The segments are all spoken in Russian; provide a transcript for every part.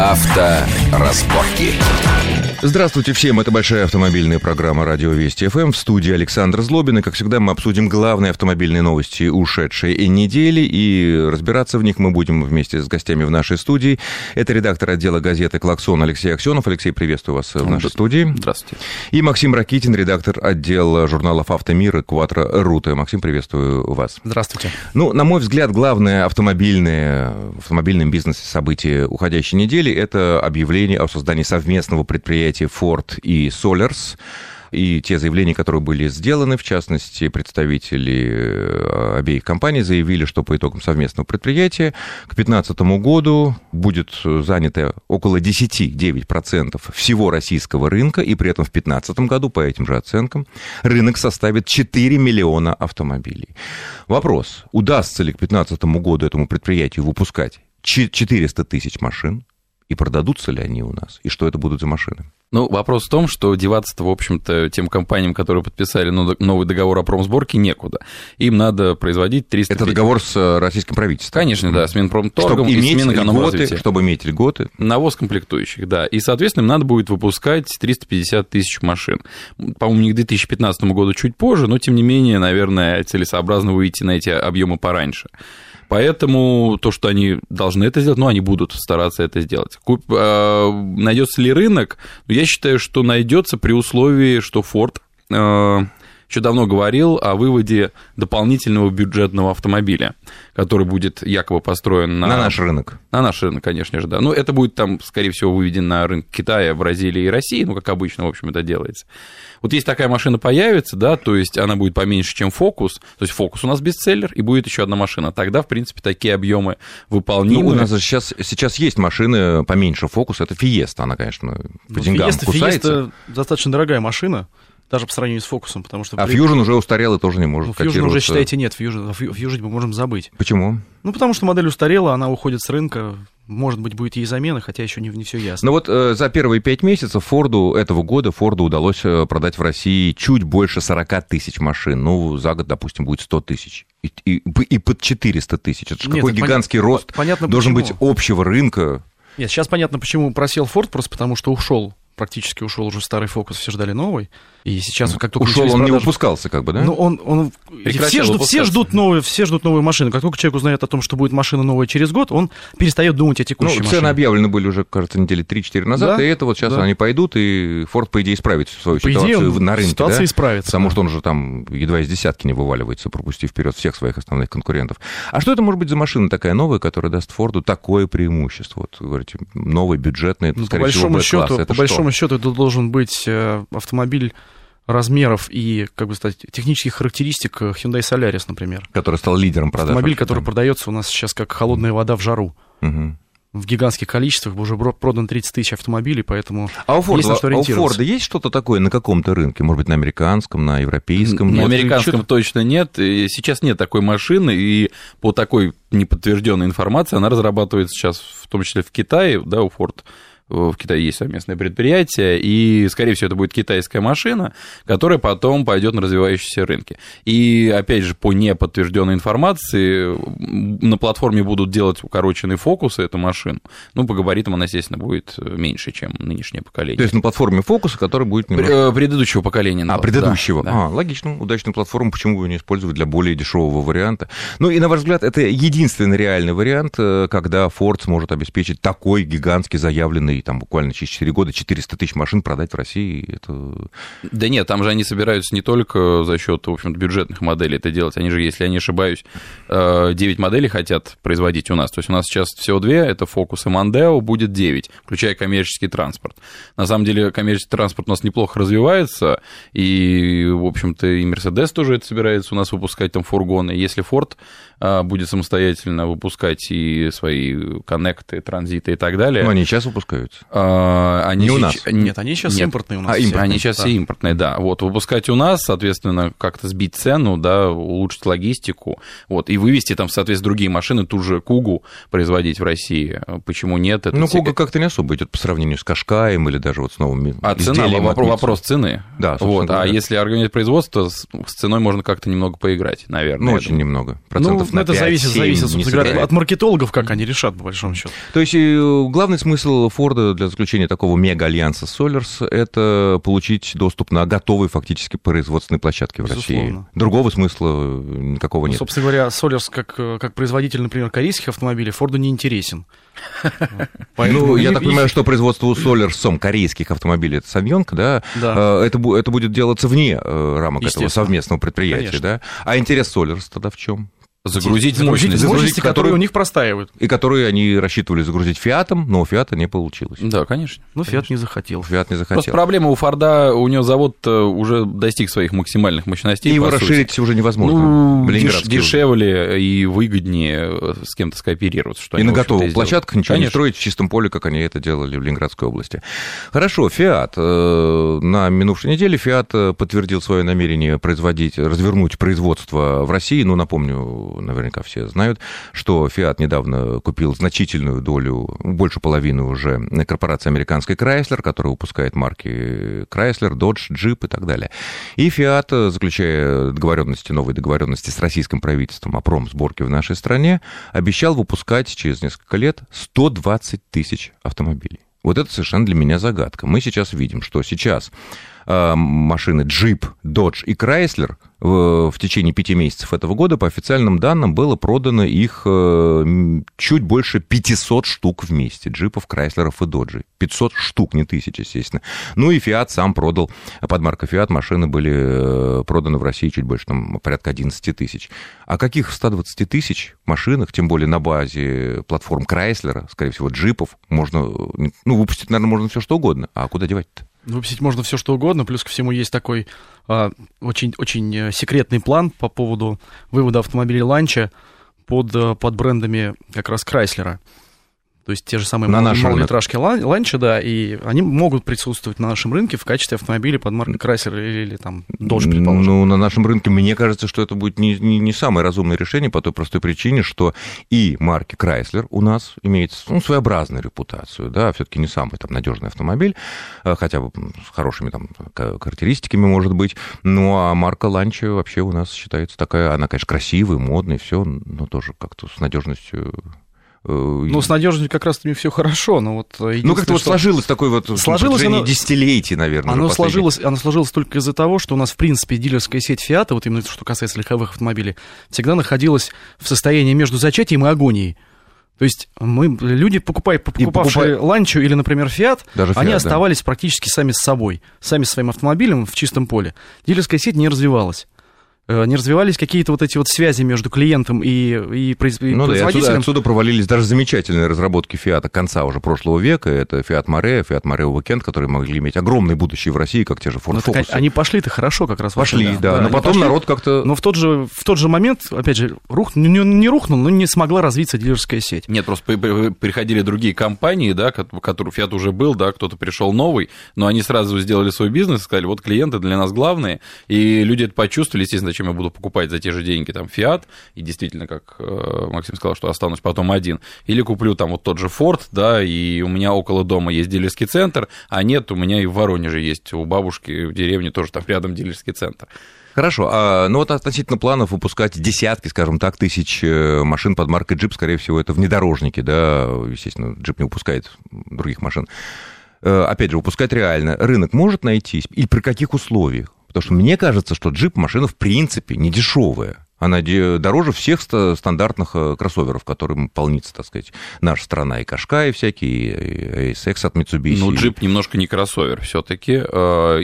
Авторазборки. Здравствуйте всем, это большая автомобильная программа «Радио Вести ФМ». В студии Александр Злобин, и, как всегда, мы обсудим главные автомобильные новости ушедшей недели, и разбираться в них мы будем вместе с гостями в нашей студии. Это редактор отдела газеты «Клаксон» Алексей Аксенов. Алексей, приветствую вас в нашей студии. Здравствуйте. И Максим Ракитин, редактор отдела журналов «Автомир» и «Кватро Рута». Максим, приветствую вас. Здравствуйте. Ну, на мой взгляд, главное автомобильное, в автомобильном бизнесе событие уходящей недели – это объявление о создании совместного предприятия предприятий Ford и Solars и те заявления, которые были сделаны, в частности, представители э, обеих компаний заявили, что по итогам совместного предприятия к 2015 году будет занято около 10-9% всего российского рынка, и при этом в 2015 году, по этим же оценкам, рынок составит 4 миллиона автомобилей. Вопрос, удастся ли к 2015 году этому предприятию выпускать 400 тысяч машин, и продадутся ли они у нас, и что это будут за машины? Ну, вопрос в том, что деваться-то, в общем-то, тем компаниям, которые подписали новый договор о промсборке, некуда. Им надо производить 300... Это договор с э, российским правительством? Конечно, да, с Минпромторгом чтобы и иметь с Минэкономразвития. Чтобы иметь льготы. Навоз комплектующих, да. И, соответственно, им надо будет выпускать 350 тысяч машин. По-моему, не к 2015 году чуть позже, но, тем не менее, наверное, целесообразно выйти на эти объемы пораньше. Поэтому то, что они должны это сделать, ну, они будут стараться это сделать. Куп, э, найдется ли рынок? Ну, я считаю, что найдется при условии, что Ford э, еще давно говорил о выводе дополнительного бюджетного автомобиля, который будет якобы построен на... На наш рынок. На наш рынок, конечно же, да. Ну, это будет там, скорее всего, выведен на рынок Китая, Бразилии и России, ну, как обычно, в общем, это делается. Вот если такая машина появится, да, то есть она будет поменьше, чем Фокус, то есть Фокус у нас бестселлер, и будет еще одна машина, тогда, в принципе, такие объемы выполнимы. Ну, у нас сейчас, сейчас есть машины поменьше Фокуса, это Фиеста, она, конечно, по ну, деньгам Фиеста, кусается. Фиеста достаточно дорогая машина, даже по сравнению с фокусом, потому что... А при... Fusion уже устарел и тоже не может ну, Fusion уже, считайте, нет, Fusion, Fusion мы можем забыть. Почему? Ну, потому что модель устарела, она уходит с рынка, может быть, будет ей замена, хотя еще не, не все ясно. Но вот э, за первые пять месяцев Форду этого года Форду удалось э, продать в России чуть больше 40 тысяч машин. Ну, за год, допустим, будет 100 тысяч. И, и, и под 400 тысяч. Это же какой гигантский понятно, рост понятно, должен почему. быть общего рынка. Нет, сейчас понятно, почему просел Форд, просто потому что ушел практически ушел уже старый фокус, все ждали новый. И сейчас, как только ушел, он продажу, не выпускался, как бы, да? Ну, он, он все ждут, все ждут новые, все ждут новые машины. Как только человек узнает о том, что будет машина новая через год, он перестает думать о текущей ну, машине. Цены объявлены были уже, кажется, недели 3-4 назад, да? и это вот сейчас да. они пойдут, и Форд, по идее, исправит свою по ситуацию идее, на рынке. Ситуация да? исправится. Потому да. что он же там едва из десятки не вываливается, пропустив вперед всех своих основных конкурентов. А что это может быть за машина такая новая, которая даст Форду такое преимущество? Вот, говорите, новый бюджетный, ну, скорее по большому всего, счету, По большому счету, это должен быть э, автомобиль размеров и, как бы сказать, технических характеристик Hyundai Solaris, например. Который стал лидером продаж. Автомобиль, который продается у нас сейчас как холодная вода в жару. Угу. В гигантских количествах уже продано 30 тысяч автомобилей, поэтому а у Форда, есть на что ориентироваться. А у Форда есть что-то такое на каком-то рынке? Может быть, на американском, на европейском? На американском точно нет. И сейчас нет такой машины, и по такой неподтвержденной информации она разрабатывается сейчас, в том числе в Китае, да, у Ford в Китае есть совместное предприятие, и, скорее всего, это будет китайская машина, которая потом пойдет на развивающиеся рынки. И, опять же, по неподтвержденной информации, на платформе будут делать укороченные фокусы эту машину. Ну, по габаритам она, естественно, будет меньше, чем нынешнее поколение. То есть на платформе фокуса, который будет... Немножко... Предыдущего поколения. А, предыдущего. Да, да. А, логично. Удачную платформу, почему бы не использовать для более дешевого варианта? Ну, и, на ваш взгляд, это единственный реальный вариант, э, когда Ford сможет обеспечить такой гигантский заявленный там буквально через 4 года 400 тысяч машин продать в России, это... Да нет, там же они собираются не только за счет, в общем-то, бюджетных моделей это делать, они же, если я не ошибаюсь, 9 э, моделей хотят производить у нас, то есть у нас сейчас всего две, это Focus и Mondeo, будет 9, включая коммерческий транспорт. На самом деле коммерческий транспорт у нас неплохо развивается, и, в общем-то, и Mercedes тоже это собирается у нас выпускать там фургоны, если Ford э, будет самостоятельно выпускать и свои коннекты, транзиты и так далее. Но они сейчас выпускают. Производятся? А, они Не у сейчас- нас. Нет, они сейчас Нет. импортные у нас. А, все. импортные. Они сейчас Да. все импортные, да. Вот, выпускать у нас, соответственно, как-то сбить цену, да, улучшить логистику, вот, и вывести там, соответственно, другие машины, ту же Кугу производить в России. Почему нет? Это ну, те- Куга как-то не особо идет по сравнению с Кашкаем или даже вот с новыми А цена, вопрос, вопрос цены. Да, вот, а говоря. если организовать производство, с, ценой можно как-то немного поиграть, наверное. Ну, очень думаю. немного. Ну, Процентов на это 5, зависит, 7 зависит собственно говоря, от маркетологов, как они решат, по большому счету. То есть э, главный смысл Форда для заключения такого мега-альянса Solars – это получить доступ на готовые фактически производственные площадки в России. Другого смысла никакого Ну, нет. собственно говоря, Solers как, э, как производитель, например, корейских автомобилей, Форду не интересен. Ну, я так понимаю, что производство у Солярсом корейских автомобилей, это Самьонг, да, Да. э, это, это будет делаться вне э, рамок этого совместного предприятия, Конечно. да? А интерес Солярс тогда в чем? Загрузить, Загрузить мощность. загрузить, мощности, которые которые- у них простаивают. И которые они рассчитывали загрузить Фиатом, но у Фиата не получилось. Да, конечно. Ну, Фиат не захотел. Фиат не Просто захотел. проблема у Форда, у него завод э, уже достиг своих максимальных мощностей. И его сути. расширить уже невозможно. Ну, деш- Ленинградский уже. дешевле и выгоднее э, с кем-то скооперироваться. Что И на готовых площадках ничего не Конечно. строить в чистом поле, как они это делали в Ленинградской области. Хорошо, Фиат. э, На минувшей неделе Фиат подтвердил свое намерение производить, развернуть производство в России. Ну, напомню, наверняка все знают, что Фиат недавно купил значительную долю, больше половины уже, корпорации американской Chrysler, которая выпускает марки Chrysler, Dodge, Jeep и так далее. И э, заключая договоренности, новые договоренности с российским правительством о промсборке в нашей стране, обещал выпускать через несколько лет 120 тысяч автомобилей. Вот это совершенно для меня загадка. Мы сейчас видим, что сейчас машины Jeep, Dodge и Chrysler в, течение пяти месяцев этого года, по официальным данным, было продано их э, чуть больше 500 штук вместе. Джипов, Крайслеров и Доджей. 500 штук, не тысяч, естественно. Ну и Fiat сам продал, под маркой Fiat машины были э, проданы в России чуть больше, там, порядка 11 тысяч. О каких 120 тысяч машинах, тем более на базе платформ Крайслера, скорее всего, джипов, можно, э, ну, выпустить, наверное, можно все что угодно. А куда девать-то? Выпустить можно все что угодно, плюс ко всему есть такой а, очень, очень э, секретный план по поводу вывода автомобилей ланча под, э, под брендами как раз Крайслера. То есть те же самые На мал- наш рынок. малолитражки лан- ланча, да, и они могут присутствовать на нашем рынке в качестве автомобилей под маркой Крайслер или, или там Dodge, предположим. Ну, на нашем рынке, мне кажется, что это будет не, не, не самое разумное решение по той простой причине, что и марки Chrysler у нас имеет ну, своеобразную репутацию, да, все-таки не самый там надежный автомобиль, а, хотя бы с хорошими там ка- характеристиками, может быть. Ну, а марка Ланча вообще у нас считается такая, она, конечно, красивая, модная, все, но тоже как-то с надежностью. Э, Ну, с надежностью как раз-таки все хорошо, но вот... э, ну, как-то вот сложилось такое вот Сложилось на оно- десятилетий, наверное. Оно сложилось, оно сложилось только из-за того, что у нас, в принципе, дилерская сеть Фиата, вот именно что касается легковых автомобилей, всегда находилась в состоянии между зачатием и агонией. То есть мы, люди, покупая, покупавшие Ланчу или, например, Фиат, Даже они Fiat, да. оставались практически сами с собой, сами со своим автомобилем в чистом поле. Дилерская сеть не развивалась. Э, Не развивались какие-то вот эти вот связи между клиентом и, и, произ- и Ну да, и отсюда, производителем. отсюда провалились даже замечательные разработки Фиата конца уже прошлого века. Это Фиат Море, Фиат Море Weekend, которые могли иметь огромное будущее в России, как те же Ford Ну, так Focus. они пошли-то хорошо как раз. Пошли, вообще, да. Но они потом пошли. народ как-то... Но в тот же, в тот же момент, опять же, рух, не, не рухнул, но не смогла развиться дилерская сеть. Нет, просто при- при- приходили другие компании, да, ко- у которых Fiat уже был, да, кто-то пришел новый, но они сразу сделали свой бизнес, сказали, вот клиенты для нас главные, и люди это почувствовали, естественно, зачем я буду покупать за те же деньги там Fiat, и действительно, как э, Максим сказал, что останусь потом один, или куплю там вот тот же Ford, да, и у меня около дома есть дилерский центр, а нет, у меня и в Воронеже есть, у бабушки в деревне тоже там рядом дилерский центр. Хорошо, а, ну вот относительно планов выпускать десятки, скажем так, тысяч э, машин под маркой Jeep, скорее всего, это внедорожники, да, естественно, Jeep не выпускает других машин. Э, Опять же, выпускать реально. Рынок может найтись и при каких условиях? Потому что мне кажется, что Jeep машина в принципе не дешевая. Она дороже всех ста- стандартных э, кроссоверов, которым полнится, так сказать, наша страна. И Кашкай всякие, и ASX от Mitsubishi. Ну, джип немножко не кроссовер все-таки,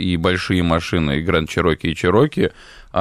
и большие машины, и Grand Cherokee, и Cherokee,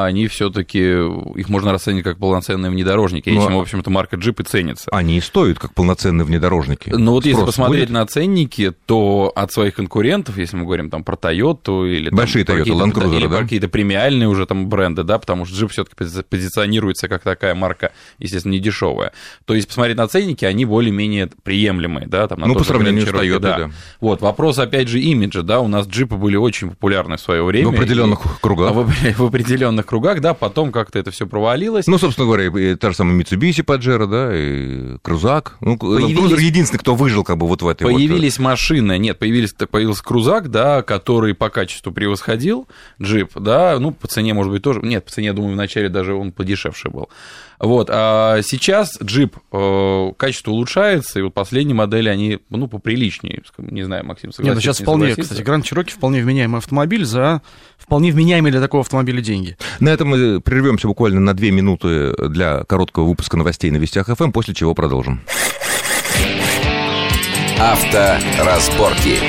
они все-таки, их можно расценить как полноценные внедорожники, Ну, этим, а- в общем-то, марка Jeep и ценится. Они и стоят как полноценные внедорожники. Но вот если Спрос посмотреть будет? на ценники, то от своих конкурентов, если мы говорим там про Toyota или там Большие про Toyota, какие-то- Land Cruiser, да? какие-то премиальные уже там бренды, да, потому что Jeep все-таки позиционируется как такая марка, естественно, не дешевая. То есть посмотреть на ценники, они более-менее приемлемые, да, там на Ну, по сравнению с Toyota, да. да. Вот вопрос опять же имиджа, да, у нас джипы были очень популярны в свое время. В определенных И- кругах. а В, в определенных кругах, да, потом как-то это все провалилось. Ну, собственно говоря, и та же самая Mitsubishi Pajero, да, и Крузак. Ну, Появились- единственный, кто выжил как бы вот в этой вот... э, Появились машины, нет, появились, появился крузак, да, который по качеству превосходил джип, да, ну, по цене, может быть, тоже, нет, по цене, я думаю, вначале даже он подешевше был. Вот, а сейчас джип, э, качество улучшается, и вот последние модели, они, ну, поприличнее, не знаю, Максим, Нет, ну сейчас не вполне, согласится? кстати, Гранд Чироки вполне вменяемый автомобиль за вполне вменяемые для такого автомобиля деньги. На этом мы прервемся буквально на две минуты для короткого выпуска новостей на Вестях ФМ, после чего продолжим. Авторазборки.